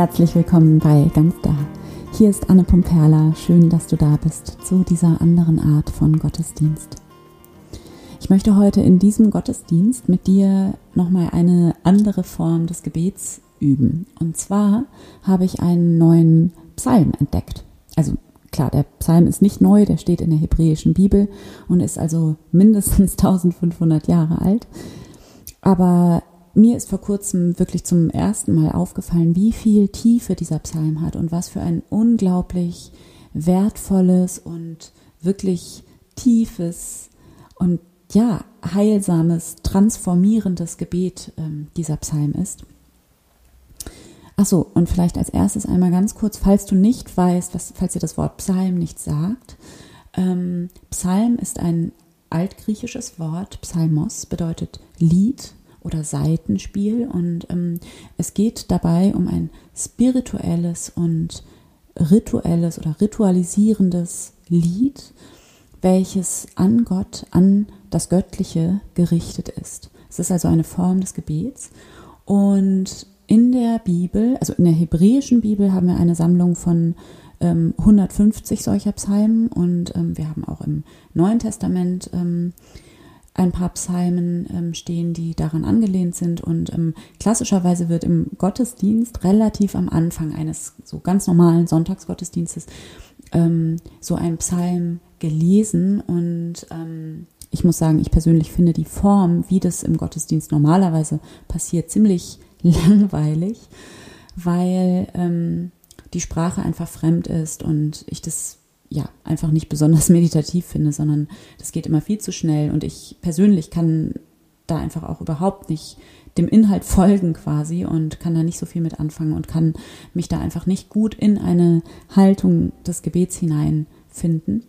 herzlich willkommen bei Ganz Da. Hier ist Anne Pumperla. Schön, dass du da bist zu dieser anderen Art von Gottesdienst. Ich möchte heute in diesem Gottesdienst mit dir nochmal eine andere Form des Gebets üben. Und zwar habe ich einen neuen Psalm entdeckt. Also klar, der Psalm ist nicht neu, der steht in der hebräischen Bibel und ist also mindestens 1500 Jahre alt. Aber mir ist vor kurzem wirklich zum ersten Mal aufgefallen, wie viel Tiefe dieser Psalm hat und was für ein unglaublich wertvolles und wirklich tiefes und ja, heilsames, transformierendes Gebet ähm, dieser Psalm ist. Achso, und vielleicht als erstes einmal ganz kurz, falls du nicht weißt, was, falls dir das Wort Psalm nicht sagt. Ähm, Psalm ist ein altgriechisches Wort. Psalmos bedeutet Lied oder Seitenspiel. Und ähm, es geht dabei um ein spirituelles und rituelles oder ritualisierendes Lied, welches an Gott, an das Göttliche gerichtet ist. Es ist also eine Form des Gebets. Und in der Bibel, also in der hebräischen Bibel, haben wir eine Sammlung von ähm, 150 solcher Psalmen und ähm, wir haben auch im Neuen Testament ähm, ein paar Psalmen ähm, stehen, die daran angelehnt sind. Und ähm, klassischerweise wird im Gottesdienst relativ am Anfang eines so ganz normalen Sonntagsgottesdienstes ähm, so ein Psalm gelesen. Und ähm, ich muss sagen, ich persönlich finde die Form, wie das im Gottesdienst normalerweise passiert, ziemlich langweilig, weil ähm, die Sprache einfach fremd ist und ich das ja, einfach nicht besonders meditativ finde, sondern das geht immer viel zu schnell und ich persönlich kann da einfach auch überhaupt nicht dem Inhalt folgen quasi und kann da nicht so viel mit anfangen und kann mich da einfach nicht gut in eine Haltung des Gebets hineinfinden.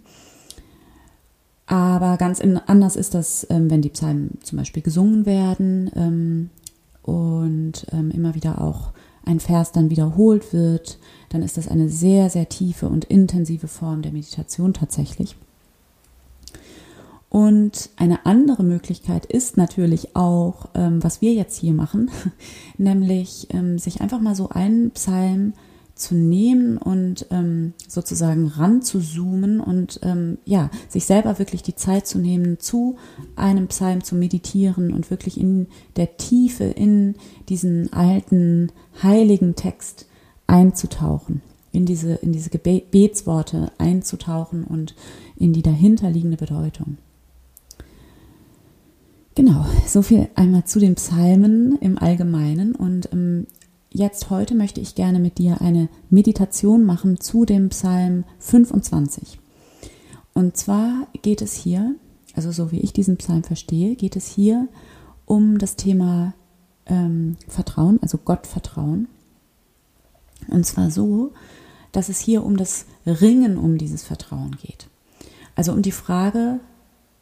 Aber ganz anders ist das, ähm, wenn die Psalmen zum Beispiel gesungen werden ähm, und ähm, immer wieder auch ein Vers dann wiederholt wird, dann ist das eine sehr, sehr tiefe und intensive Form der Meditation tatsächlich. Und eine andere Möglichkeit ist natürlich auch, ähm, was wir jetzt hier machen, nämlich ähm, sich einfach mal so einen Psalm zu nehmen und ähm, sozusagen ran zu zoomen und ähm, ja, sich selber wirklich die Zeit zu nehmen, zu einem Psalm zu meditieren und wirklich in der Tiefe in diesen alten, heiligen Text einzutauchen, in diese, in diese Gebetsworte einzutauchen und in die dahinterliegende Bedeutung. Genau, so viel einmal zu den Psalmen im Allgemeinen und ähm, jetzt heute möchte ich gerne mit dir eine Meditation machen zu dem Psalm 25. Und zwar geht es hier, also so wie ich diesen Psalm verstehe, geht es hier um das Thema ähm, Vertrauen, also Gottvertrauen. Und zwar so, dass es hier um das Ringen um dieses Vertrauen geht. Also um die Frage,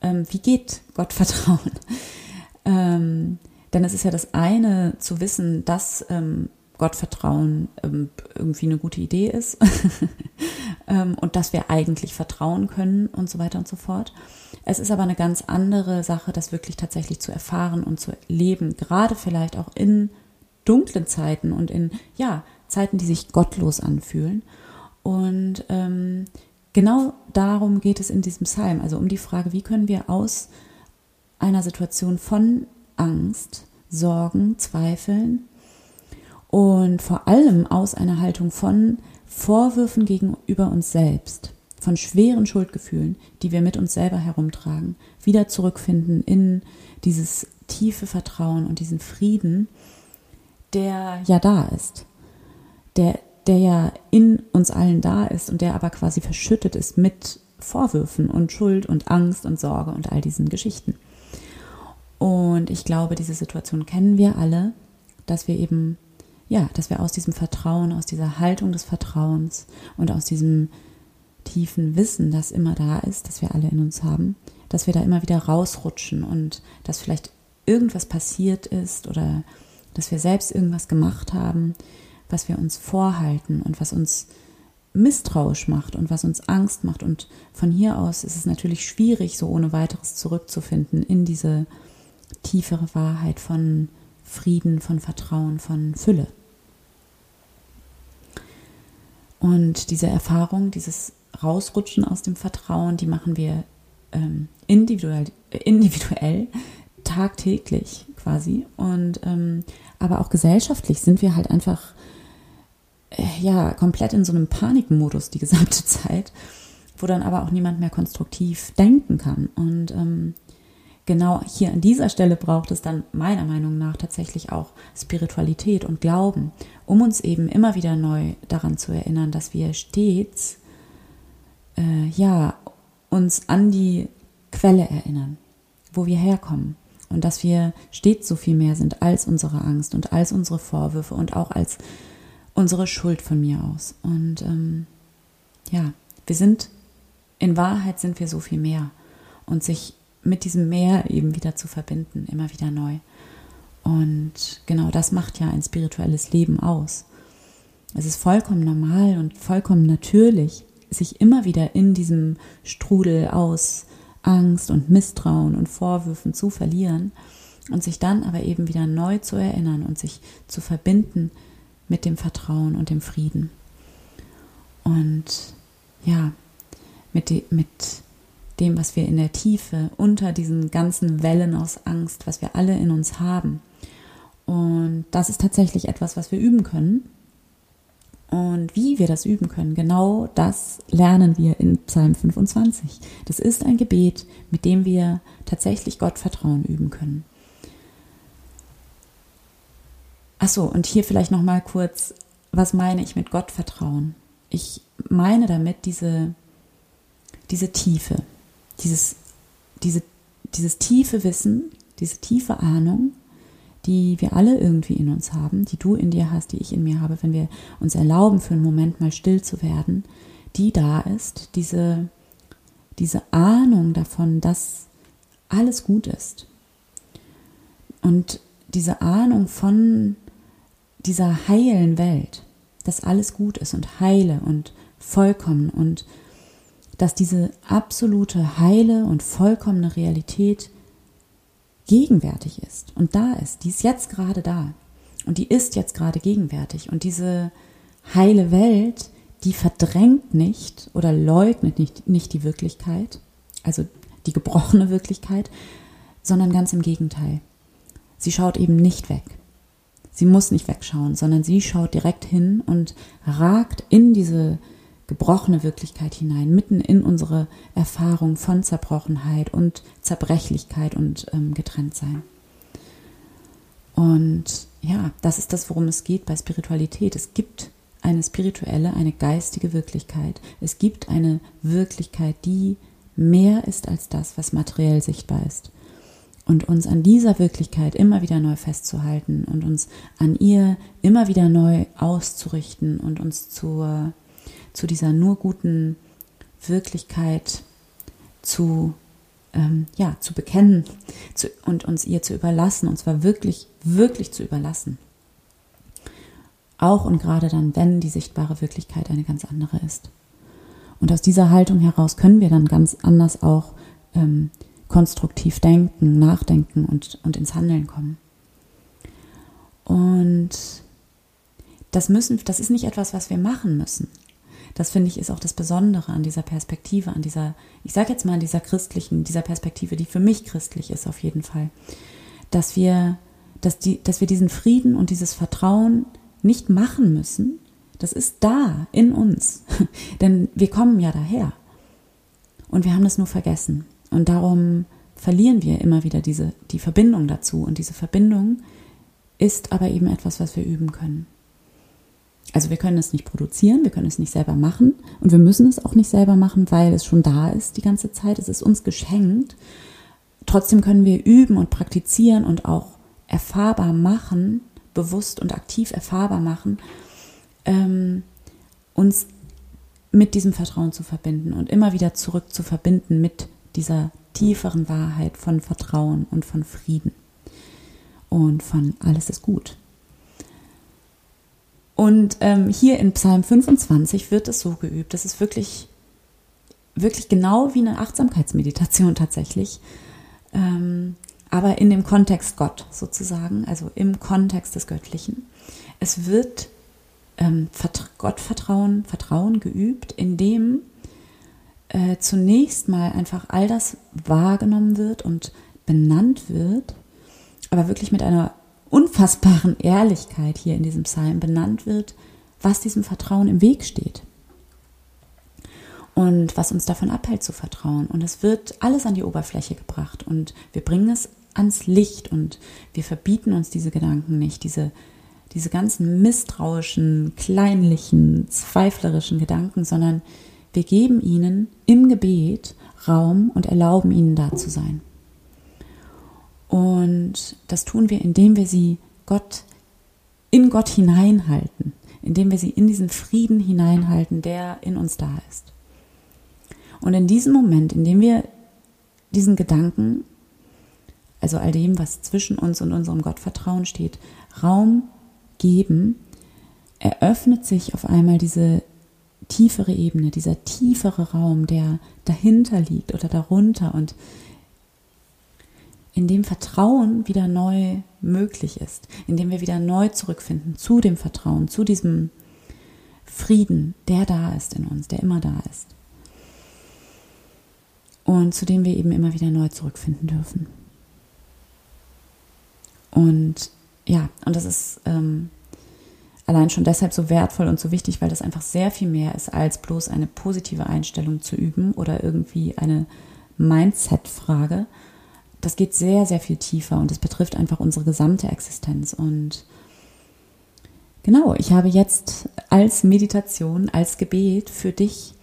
ähm, wie geht Gottvertrauen? ähm, denn es ist ja das eine zu wissen, dass ähm, Gottvertrauen ähm, irgendwie eine gute Idee ist ähm, und dass wir eigentlich vertrauen können und so weiter und so fort. Es ist aber eine ganz andere Sache, das wirklich tatsächlich zu erfahren und zu leben, gerade vielleicht auch in dunklen Zeiten und in ja Zeiten, die sich gottlos anfühlen. Und ähm, genau darum geht es in diesem Psalm, also um die Frage, wie können wir aus einer Situation von Angst, Sorgen, Zweifeln und vor allem aus einer Haltung von Vorwürfen gegenüber uns selbst, von schweren Schuldgefühlen, die wir mit uns selber herumtragen, wieder zurückfinden in dieses tiefe Vertrauen und diesen Frieden, der ja da ist, der, der ja in uns allen da ist und der aber quasi verschüttet ist mit Vorwürfen und Schuld und Angst und Sorge und all diesen Geschichten. Und ich glaube, diese Situation kennen wir alle, dass wir eben ja, dass wir aus diesem Vertrauen, aus dieser Haltung des Vertrauens und aus diesem tiefen Wissen, das immer da ist, das wir alle in uns haben, dass wir da immer wieder rausrutschen und dass vielleicht irgendwas passiert ist oder dass wir selbst irgendwas gemacht haben, was wir uns vorhalten und was uns misstrauisch macht und was uns Angst macht. Und von hier aus ist es natürlich schwierig, so ohne weiteres zurückzufinden in diese tiefere Wahrheit von Frieden, von Vertrauen, von Fülle. Und diese Erfahrung, dieses Rausrutschen aus dem Vertrauen, die machen wir ähm, individuell, äh, individuell, tagtäglich quasi. Und ähm, aber auch gesellschaftlich sind wir halt einfach äh, ja komplett in so einem Panikmodus die gesamte Zeit, wo dann aber auch niemand mehr konstruktiv denken kann. Und ähm, genau hier an dieser Stelle braucht es dann meiner Meinung nach tatsächlich auch Spiritualität und Glauben, um uns eben immer wieder neu daran zu erinnern, dass wir stets äh, ja uns an die Quelle erinnern, wo wir herkommen und dass wir stets so viel mehr sind als unsere Angst und als unsere Vorwürfe und auch als unsere Schuld von mir aus. Und ähm, ja, wir sind, in Wahrheit sind wir so viel mehr und sich mit diesem Meer eben wieder zu verbinden, immer wieder neu. Und genau das macht ja ein spirituelles Leben aus. Es ist vollkommen normal und vollkommen natürlich, sich immer wieder in diesem Strudel aus Angst und Misstrauen und Vorwürfen zu verlieren und sich dann aber eben wieder neu zu erinnern und sich zu verbinden mit dem Vertrauen und dem Frieden. Und ja, mit, die, mit dem, was wir in der Tiefe unter diesen ganzen Wellen aus Angst, was wir alle in uns haben. Und das ist tatsächlich etwas, was wir üben können. Und wie wir das üben können, genau das lernen wir in Psalm 25. Das ist ein Gebet, mit dem wir tatsächlich Gottvertrauen üben können. Achso, und hier vielleicht noch mal kurz, was meine ich mit Gottvertrauen? Ich meine damit diese, diese Tiefe, dieses, diese, dieses tiefe Wissen, diese tiefe Ahnung, die wir alle irgendwie in uns haben, die du in dir hast, die ich in mir habe, wenn wir uns erlauben, für einen Moment mal still zu werden, die da ist, diese, diese Ahnung davon, dass alles gut ist. Und diese Ahnung von dieser heilen Welt, dass alles gut ist und heile und vollkommen und dass diese absolute heile und vollkommene Realität gegenwärtig ist und da ist. Die ist jetzt gerade da und die ist jetzt gerade gegenwärtig. Und diese heile Welt, die verdrängt nicht oder leugnet nicht, nicht die Wirklichkeit, also die gebrochene Wirklichkeit, sondern ganz im Gegenteil. Sie schaut eben nicht weg. Sie muss nicht wegschauen, sondern sie schaut direkt hin und ragt in diese gebrochene Wirklichkeit hinein, mitten in unsere Erfahrung von Zerbrochenheit und Zerbrechlichkeit und ähm, Getrenntsein. Und ja, das ist das, worum es geht bei Spiritualität. Es gibt eine spirituelle, eine geistige Wirklichkeit. Es gibt eine Wirklichkeit, die mehr ist als das, was materiell sichtbar ist. Und uns an dieser Wirklichkeit immer wieder neu festzuhalten und uns an ihr immer wieder neu auszurichten und uns zur zu dieser nur guten Wirklichkeit zu, ähm, ja, zu bekennen zu, und uns ihr zu überlassen, und zwar wirklich, wirklich zu überlassen. Auch und gerade dann, wenn die sichtbare Wirklichkeit eine ganz andere ist. Und aus dieser Haltung heraus können wir dann ganz anders auch ähm, konstruktiv denken, nachdenken und, und ins Handeln kommen. Und das müssen, das ist nicht etwas, was wir machen müssen. Das finde ich ist auch das Besondere an dieser Perspektive, an dieser, ich sage jetzt mal an dieser christlichen, dieser Perspektive, die für mich christlich ist auf jeden Fall, dass wir, dass die, dass wir diesen Frieden und dieses Vertrauen nicht machen müssen. Das ist da in uns, denn wir kommen ja daher und wir haben das nur vergessen und darum verlieren wir immer wieder diese die Verbindung dazu und diese Verbindung ist aber eben etwas, was wir üben können. Also wir können es nicht produzieren, wir können es nicht selber machen und wir müssen es auch nicht selber machen, weil es schon da ist die ganze Zeit. Es ist uns geschenkt. Trotzdem können wir üben und praktizieren und auch erfahrbar machen, bewusst und aktiv erfahrbar machen, ähm, uns mit diesem Vertrauen zu verbinden und immer wieder zurück zu verbinden mit dieser tieferen Wahrheit von Vertrauen und von Frieden und von alles ist gut. Und ähm, hier in Psalm 25 wird es so geübt. Das ist wirklich, wirklich genau wie eine Achtsamkeitsmeditation tatsächlich. Ähm, aber in dem Kontext Gott sozusagen, also im Kontext des Göttlichen. Es wird ähm, Gottvertrauen, Vertrauen geübt, indem äh, zunächst mal einfach all das wahrgenommen wird und benannt wird, aber wirklich mit einer unfassbaren Ehrlichkeit hier in diesem Psalm benannt wird, was diesem Vertrauen im Weg steht und was uns davon abhält zu vertrauen. Und es wird alles an die Oberfläche gebracht und wir bringen es ans Licht und wir verbieten uns diese Gedanken nicht, diese, diese ganzen misstrauischen, kleinlichen, zweiflerischen Gedanken, sondern wir geben ihnen im Gebet Raum und erlauben ihnen da zu sein. Und das tun wir, indem wir sie Gott in Gott hineinhalten, indem wir sie in diesen Frieden hineinhalten, der in uns da ist. Und in diesem Moment, in dem wir diesen Gedanken, also all dem, was zwischen uns und unserem Gottvertrauen steht, Raum geben, eröffnet sich auf einmal diese tiefere Ebene, dieser tiefere Raum, der dahinter liegt oder darunter und in dem Vertrauen wieder neu möglich ist, in dem wir wieder neu zurückfinden zu dem Vertrauen, zu diesem Frieden, der da ist in uns, der immer da ist. Und zu dem wir eben immer wieder neu zurückfinden dürfen. Und ja, und das ist ähm, allein schon deshalb so wertvoll und so wichtig, weil das einfach sehr viel mehr ist, als bloß eine positive Einstellung zu üben oder irgendwie eine Mindset-Frage. Das geht sehr, sehr viel tiefer und es betrifft einfach unsere gesamte Existenz. Und genau, ich habe jetzt als Meditation, als Gebet für dich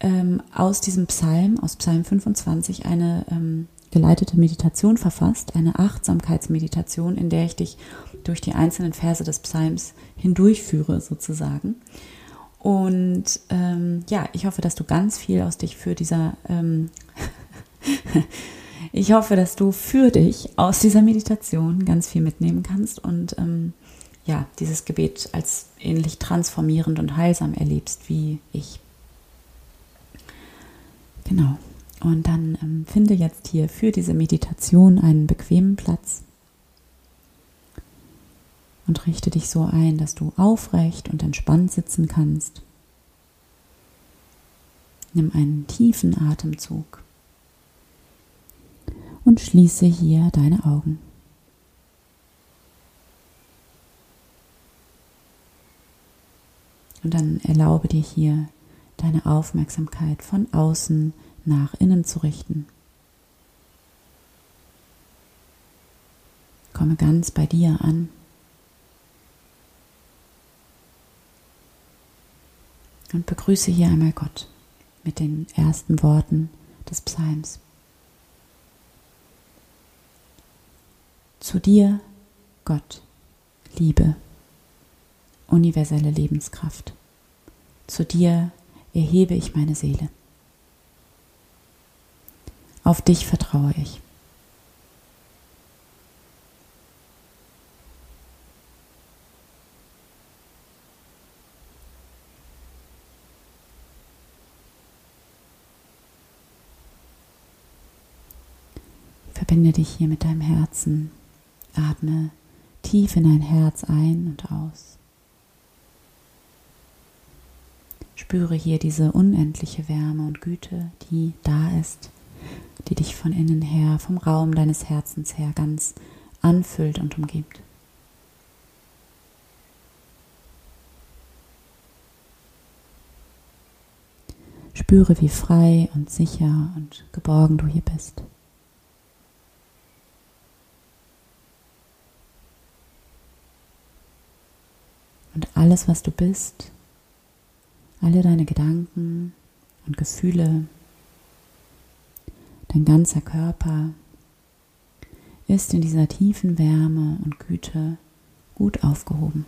ähm, aus diesem Psalm, aus Psalm 25, eine ähm, geleitete Meditation verfasst, eine Achtsamkeitsmeditation, in der ich dich durch die einzelnen Verse des Psalms hindurchführe, sozusagen. Und ähm, ja, ich hoffe, dass du ganz viel aus dich für dieser, ähm, ich hoffe, dass du für dich aus dieser Meditation ganz viel mitnehmen kannst und ähm, ja, dieses Gebet als ähnlich transformierend und heilsam erlebst wie ich. Genau. Und dann ähm, finde jetzt hier für diese Meditation einen bequemen Platz und richte dich so ein, dass du aufrecht und entspannt sitzen kannst. Nimm einen tiefen Atemzug und schließe hier deine Augen. Und dann erlaube dir hier deine Aufmerksamkeit von außen nach innen zu richten. Komme ganz bei dir an. Und begrüße hier einmal Gott mit den ersten Worten des Psalms. Zu dir, Gott, Liebe, universelle Lebenskraft. Zu dir erhebe ich meine Seele. Auf dich vertraue ich. Verbinde dich hier mit deinem Herzen. Atme tief in dein Herz ein und aus. Spüre hier diese unendliche Wärme und Güte, die da ist die dich von innen her, vom Raum deines Herzens her ganz anfüllt und umgibt. Spüre, wie frei und sicher und geborgen du hier bist. Und alles, was du bist, alle deine Gedanken und Gefühle, Dein ganzer Körper ist in dieser tiefen Wärme und Güte gut aufgehoben.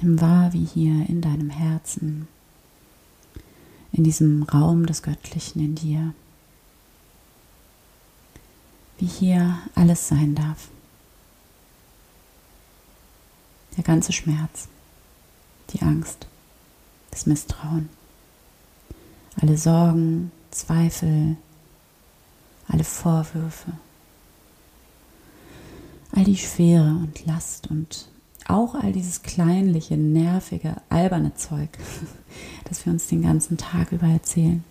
Nimm wahr, wie hier in deinem Herzen, in diesem Raum des Göttlichen in dir, wie hier alles sein darf. Der ganze Schmerz, die Angst, das Misstrauen, alle Sorgen, Zweifel, alle Vorwürfe, all die Schwere und Last und auch all dieses kleinliche, nervige, alberne Zeug, das wir uns den ganzen Tag über erzählen.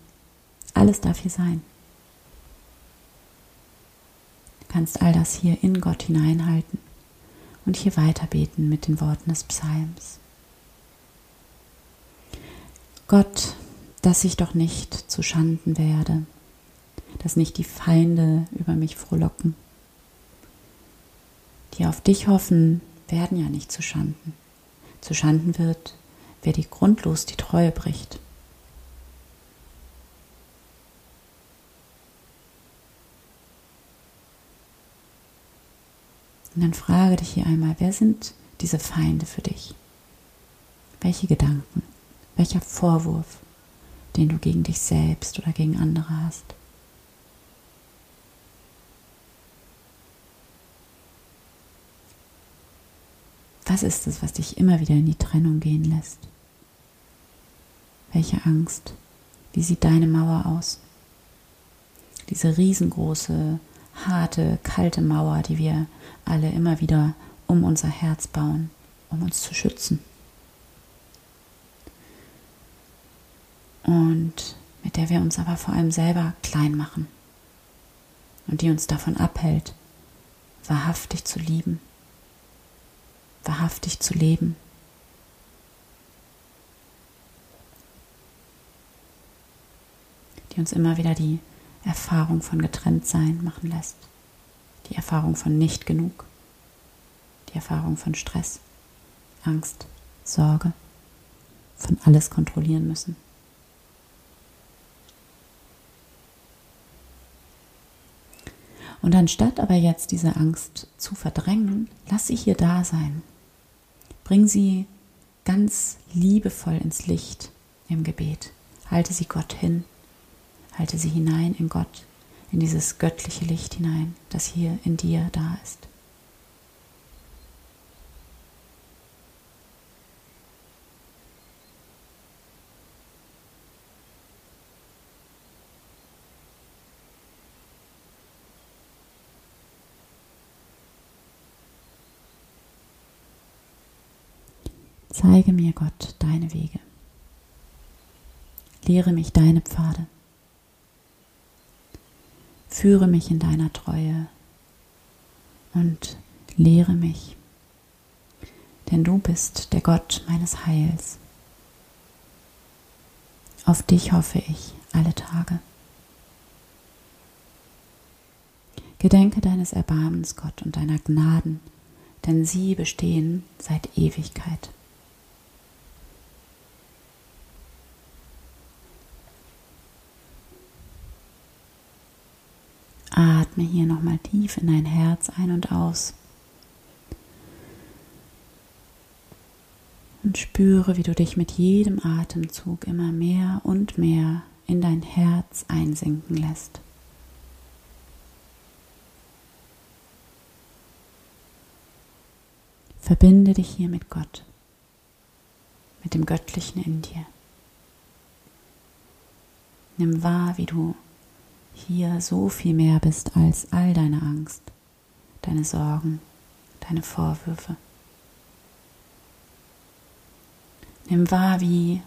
Alles darf hier sein. Du kannst all das hier in Gott hineinhalten und hier weiterbeten mit den Worten des Psalms. Gott, dass ich doch nicht zu Schanden werde, dass nicht die Feinde über mich frohlocken. Die auf dich hoffen, werden ja nicht zu Schanden. Zu Schanden wird, wer dir grundlos die Treue bricht. Und dann frage dich hier einmal, wer sind diese Feinde für dich? Welche Gedanken? Welcher Vorwurf, den du gegen dich selbst oder gegen andere hast? Was ist es, was dich immer wieder in die Trennung gehen lässt? Welche Angst? Wie sieht deine Mauer aus? Diese riesengroße, harte, kalte Mauer, die wir alle immer wieder um unser Herz bauen, um uns zu schützen. Und mit der wir uns aber vor allem selber klein machen und die uns davon abhält, wahrhaftig zu lieben wahrhaftig zu leben. Die uns immer wieder die Erfahrung von Getrenntsein machen lässt, die Erfahrung von nicht genug, die Erfahrung von Stress, Angst, Sorge, von alles kontrollieren müssen. Und anstatt aber jetzt diese Angst zu verdrängen, lass sie hier da sein. Bring sie ganz liebevoll ins Licht im Gebet. Halte sie Gott hin. Halte sie hinein in Gott, in dieses göttliche Licht hinein, das hier in dir da ist. Zeige mir, Gott, deine Wege. Lehre mich deine Pfade. Führe mich in deiner Treue und lehre mich, denn du bist der Gott meines Heils. Auf dich hoffe ich alle Tage. Gedenke deines Erbarmens, Gott, und deiner Gnaden, denn sie bestehen seit Ewigkeit. Atme hier nochmal tief in dein Herz ein und aus. Und spüre, wie du dich mit jedem Atemzug immer mehr und mehr in dein Herz einsinken lässt. Verbinde dich hier mit Gott, mit dem Göttlichen in dir. Nimm wahr, wie du hier so viel mehr bist als all deine Angst, deine Sorgen, deine Vorwürfe. Nimm wahr, wie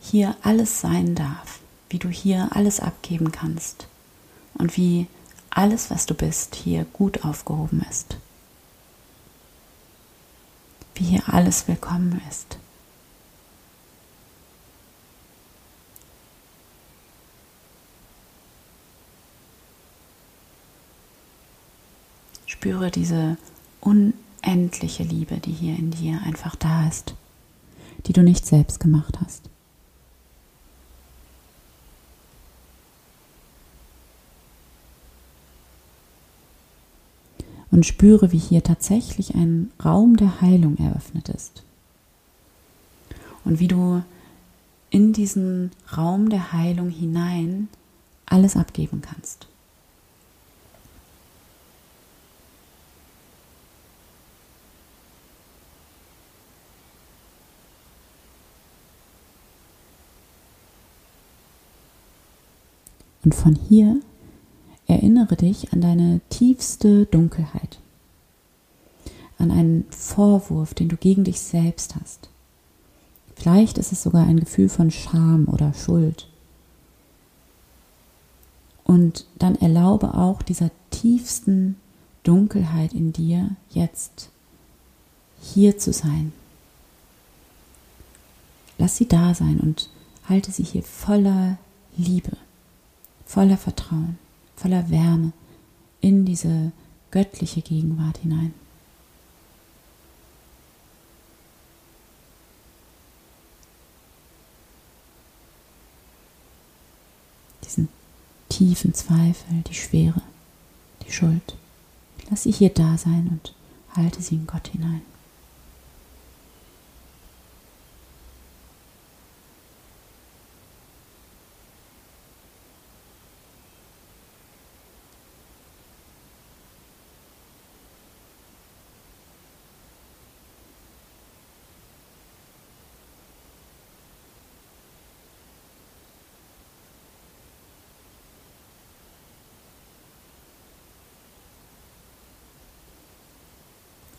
hier alles sein darf, wie du hier alles abgeben kannst und wie alles, was du bist, hier gut aufgehoben ist. Wie hier alles willkommen ist. Spüre diese unendliche Liebe, die hier in dir einfach da ist, die du nicht selbst gemacht hast. Und spüre, wie hier tatsächlich ein Raum der Heilung eröffnet ist. Und wie du in diesen Raum der Heilung hinein alles abgeben kannst. Und von hier erinnere dich an deine tiefste Dunkelheit, an einen Vorwurf, den du gegen dich selbst hast. Vielleicht ist es sogar ein Gefühl von Scham oder Schuld. Und dann erlaube auch dieser tiefsten Dunkelheit in dir jetzt hier zu sein. Lass sie da sein und halte sie hier voller Liebe, voller Vertrauen, voller Wärme in diese göttliche Gegenwart hinein. Diesen tiefen Zweifel, die Schwere, die Schuld. Lass sie hier da sein und halte sie in Gott hinein.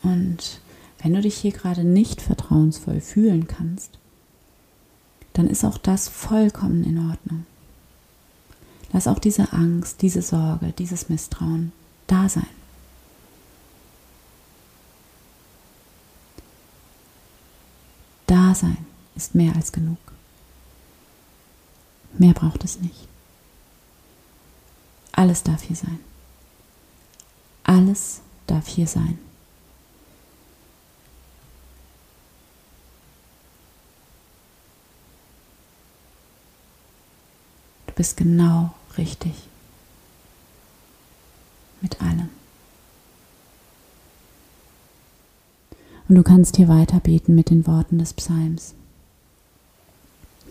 Und wenn du dich hier gerade nicht vertrauensvoll fühlen kannst, dann ist auch das vollkommen in Ordnung. Lass auch diese Angst, diese Sorge, dieses Misstrauen da sein. Da sein ist mehr als genug. Mehr braucht es nicht. Alles darf hier sein. Alles darf hier sein. Bist genau richtig. Mit allem. Und du kannst hier weiter beten mit den Worten des Psalms.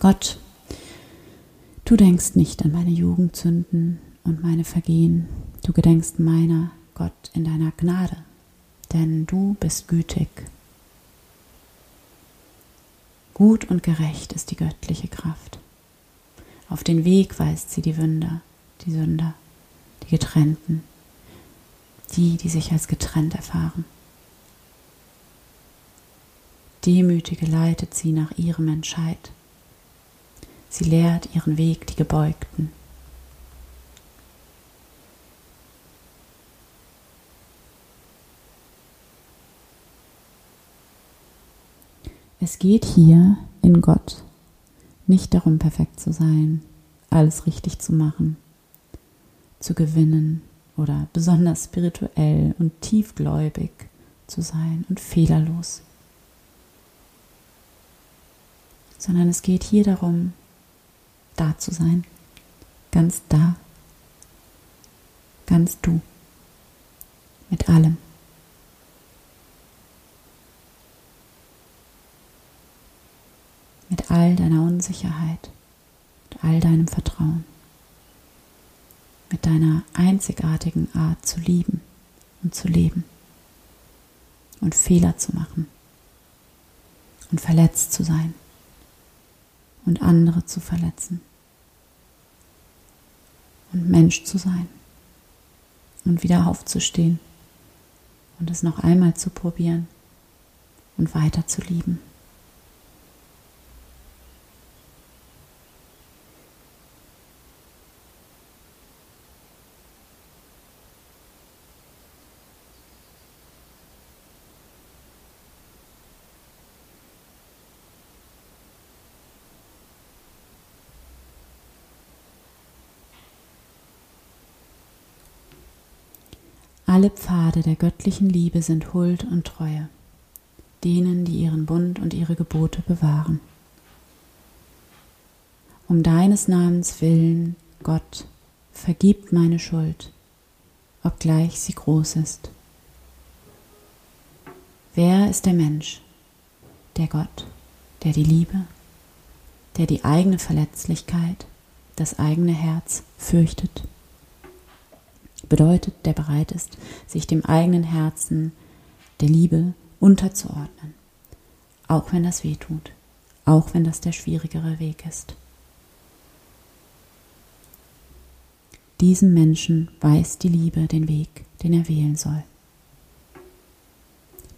Gott, du denkst nicht an meine Jugendsünden und meine Vergehen. Du gedenkst meiner, Gott, in deiner Gnade, denn du bist gütig. Gut und gerecht ist die göttliche Kraft. Auf den Weg weist sie die Wünder, die Sünder, die Getrennten, die, die sich als getrennt erfahren. Demütige leitet sie nach ihrem Entscheid. Sie lehrt ihren Weg die Gebeugten. Es geht hier in Gott nicht darum, perfekt zu sein, alles richtig zu machen, zu gewinnen oder besonders spirituell und tiefgläubig zu sein und fehlerlos. Sondern es geht hier darum, da zu sein, ganz da, ganz du, mit allem. All deiner Unsicherheit, mit all deinem Vertrauen, mit deiner einzigartigen Art zu lieben und zu leben und Fehler zu machen und verletzt zu sein und andere zu verletzen und Mensch zu sein und wieder aufzustehen und es noch einmal zu probieren und weiter zu lieben. Alle Pfade der göttlichen Liebe sind Huld und Treue, denen, die ihren Bund und ihre Gebote bewahren. Um deines Namens willen, Gott, vergib meine Schuld, obgleich sie groß ist. Wer ist der Mensch, der Gott, der die Liebe, der die eigene Verletzlichkeit, das eigene Herz fürchtet? Bedeutet, der bereit ist, sich dem eigenen Herzen der Liebe unterzuordnen, auch wenn das weh tut, auch wenn das der schwierigere Weg ist. Diesem Menschen weist die Liebe den Weg, den er wählen soll.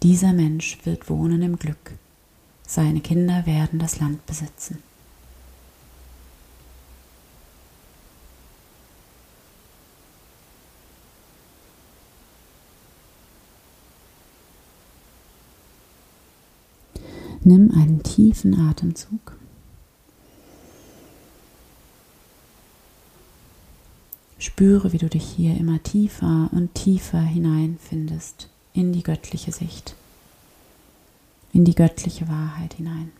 Dieser Mensch wird wohnen im Glück. Seine Kinder werden das Land besitzen. Nimm einen tiefen Atemzug. Spüre, wie du dich hier immer tiefer und tiefer hineinfindest in die göttliche Sicht, in die göttliche Wahrheit hinein.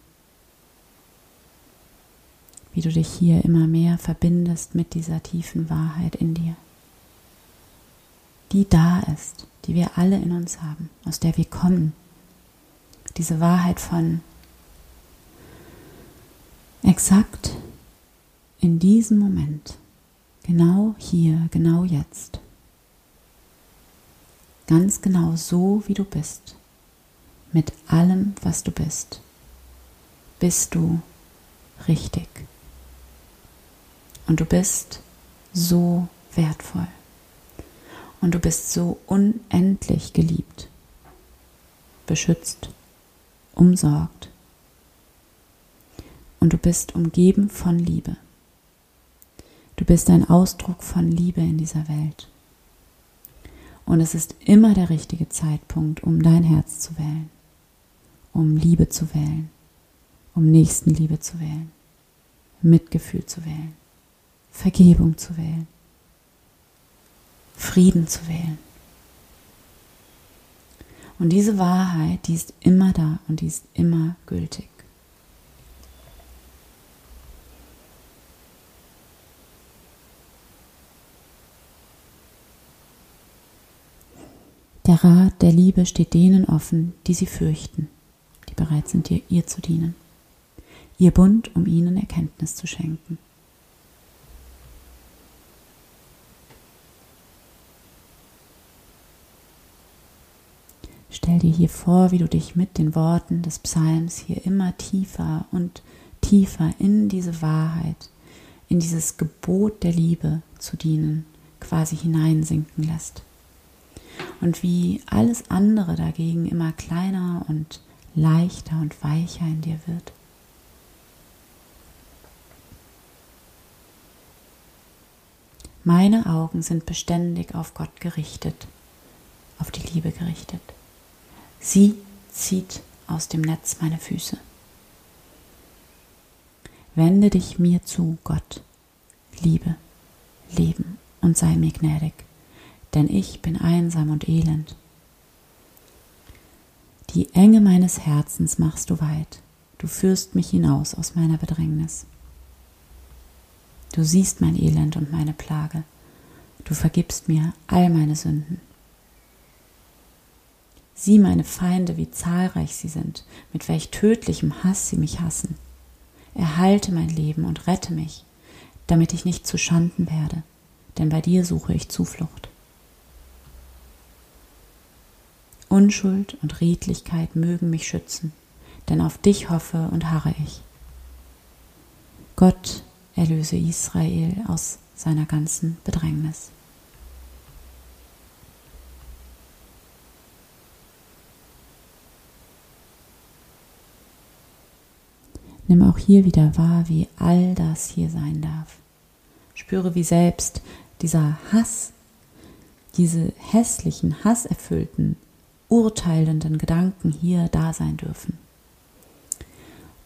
Wie du dich hier immer mehr verbindest mit dieser tiefen Wahrheit in dir, die da ist, die wir alle in uns haben, aus der wir kommen, diese Wahrheit von exakt in diesem Moment, genau hier, genau jetzt, ganz genau so, wie du bist, mit allem, was du bist, bist du richtig. Und du bist so wertvoll. Und du bist so unendlich geliebt, beschützt umsorgt. Und du bist umgeben von Liebe. Du bist ein Ausdruck von Liebe in dieser Welt. Und es ist immer der richtige Zeitpunkt, um dein Herz zu wählen, um Liebe zu wählen, um Nächstenliebe zu wählen, Mitgefühl zu wählen, Vergebung zu wählen, Frieden zu wählen. Und diese Wahrheit, die ist immer da und die ist immer gültig. Der Rat der Liebe steht denen offen, die sie fürchten, die bereit sind, ihr, ihr zu dienen. Ihr Bund, um ihnen Erkenntnis zu schenken. Stell dir hier vor, wie du dich mit den Worten des Psalms hier immer tiefer und tiefer in diese Wahrheit, in dieses Gebot der Liebe zu dienen, quasi hineinsinken lässt. Und wie alles andere dagegen immer kleiner und leichter und weicher in dir wird. Meine Augen sind beständig auf Gott gerichtet, auf die Liebe gerichtet. Sie zieht aus dem Netz meine Füße. Wende dich mir zu, Gott, liebe, leben und sei mir gnädig, denn ich bin einsam und elend. Die Enge meines Herzens machst du weit, du führst mich hinaus aus meiner Bedrängnis. Du siehst mein Elend und meine Plage, du vergibst mir all meine Sünden. Sieh meine Feinde, wie zahlreich sie sind, mit welch tödlichem Hass sie mich hassen. Erhalte mein Leben und rette mich, damit ich nicht zu Schanden werde, denn bei dir suche ich Zuflucht. Unschuld und Redlichkeit mögen mich schützen, denn auf dich hoffe und harre ich. Gott erlöse Israel aus seiner ganzen Bedrängnis. Nimm auch hier wieder wahr, wie all das hier sein darf. Spüre, wie selbst dieser Hass, diese hässlichen, hasserfüllten, urteilenden Gedanken hier da sein dürfen.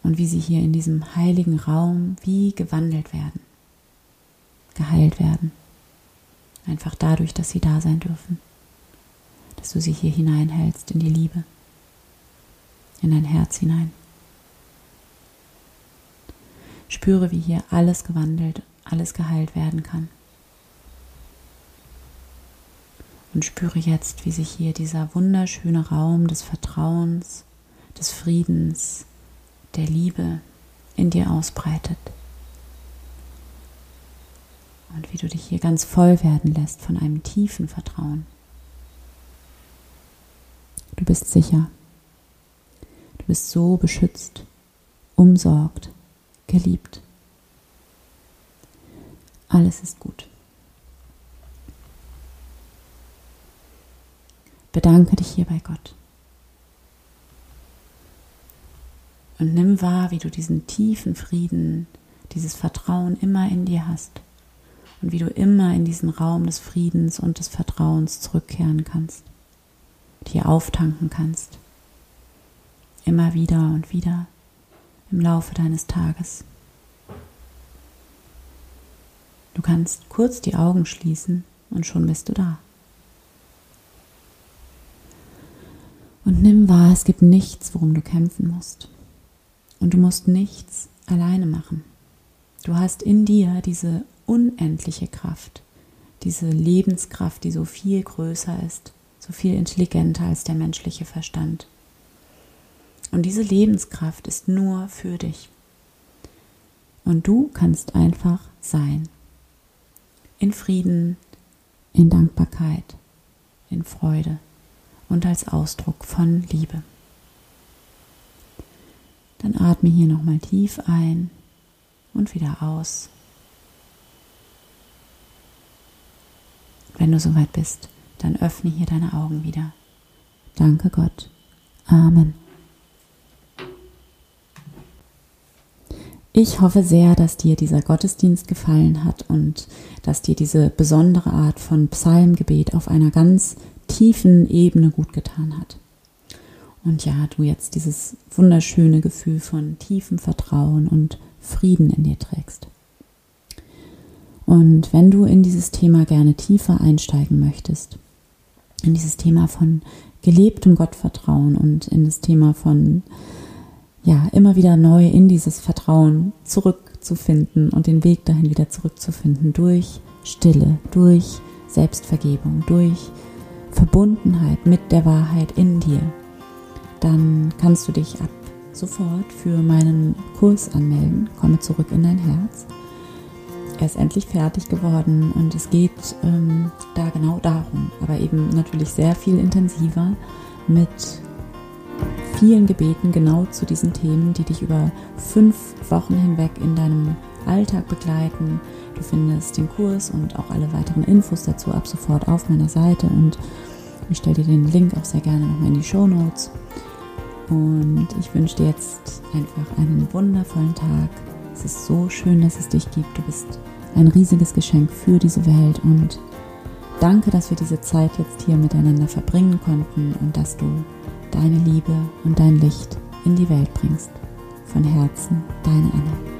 Und wie sie hier in diesem heiligen Raum wie gewandelt werden, geheilt werden. Einfach dadurch, dass sie da sein dürfen. Dass du sie hier hineinhältst in die Liebe, in dein Herz hinein. Spüre, wie hier alles gewandelt, alles geheilt werden kann. Und spüre jetzt, wie sich hier dieser wunderschöne Raum des Vertrauens, des Friedens, der Liebe in dir ausbreitet. Und wie du dich hier ganz voll werden lässt von einem tiefen Vertrauen. Du bist sicher. Du bist so beschützt, umsorgt geliebt. Alles ist gut. Bedanke dich hier bei Gott. Und nimm wahr, wie du diesen tiefen Frieden, dieses Vertrauen immer in dir hast. Und wie du immer in diesen Raum des Friedens und des Vertrauens zurückkehren kannst. Dir auftanken kannst. Immer wieder und wieder im Laufe deines Tages. Du kannst kurz die Augen schließen und schon bist du da. Und nimm wahr, es gibt nichts, worum du kämpfen musst. Und du musst nichts alleine machen. Du hast in dir diese unendliche Kraft, diese Lebenskraft, die so viel größer ist, so viel intelligenter als der menschliche Verstand. Und diese Lebenskraft ist nur für dich. Und du kannst einfach sein. In Frieden, in Dankbarkeit, in Freude und als Ausdruck von Liebe. Dann atme hier nochmal tief ein und wieder aus. Wenn du soweit bist, dann öffne hier deine Augen wieder. Danke Gott. Amen. Ich hoffe sehr, dass dir dieser Gottesdienst gefallen hat und dass dir diese besondere Art von Psalmgebet auf einer ganz tiefen Ebene gut getan hat. Und ja, du jetzt dieses wunderschöne Gefühl von tiefem Vertrauen und Frieden in dir trägst. Und wenn du in dieses Thema gerne tiefer einsteigen möchtest, in dieses Thema von gelebtem Gottvertrauen und in das Thema von ja, immer wieder neu in dieses Vertrauen zurückzufinden und den Weg dahin wieder zurückzufinden durch Stille, durch Selbstvergebung, durch Verbundenheit mit der Wahrheit in dir, dann kannst du dich ab sofort für meinen Kurs anmelden. Komme zurück in dein Herz. Er ist endlich fertig geworden und es geht ähm, da genau darum, aber eben natürlich sehr viel intensiver mit vielen Gebeten genau zu diesen Themen, die dich über fünf Wochen hinweg in deinem Alltag begleiten. Du findest den Kurs und auch alle weiteren Infos dazu ab sofort auf meiner Seite und ich stelle dir den Link auch sehr gerne nochmal in die Show Notes. Und ich wünsche dir jetzt einfach einen wundervollen Tag. Es ist so schön, dass es dich gibt. Du bist ein riesiges Geschenk für diese Welt und danke, dass wir diese Zeit jetzt hier miteinander verbringen konnten und dass du deine Liebe und dein Licht in die Welt bringst. Von Herzen, deine Anna.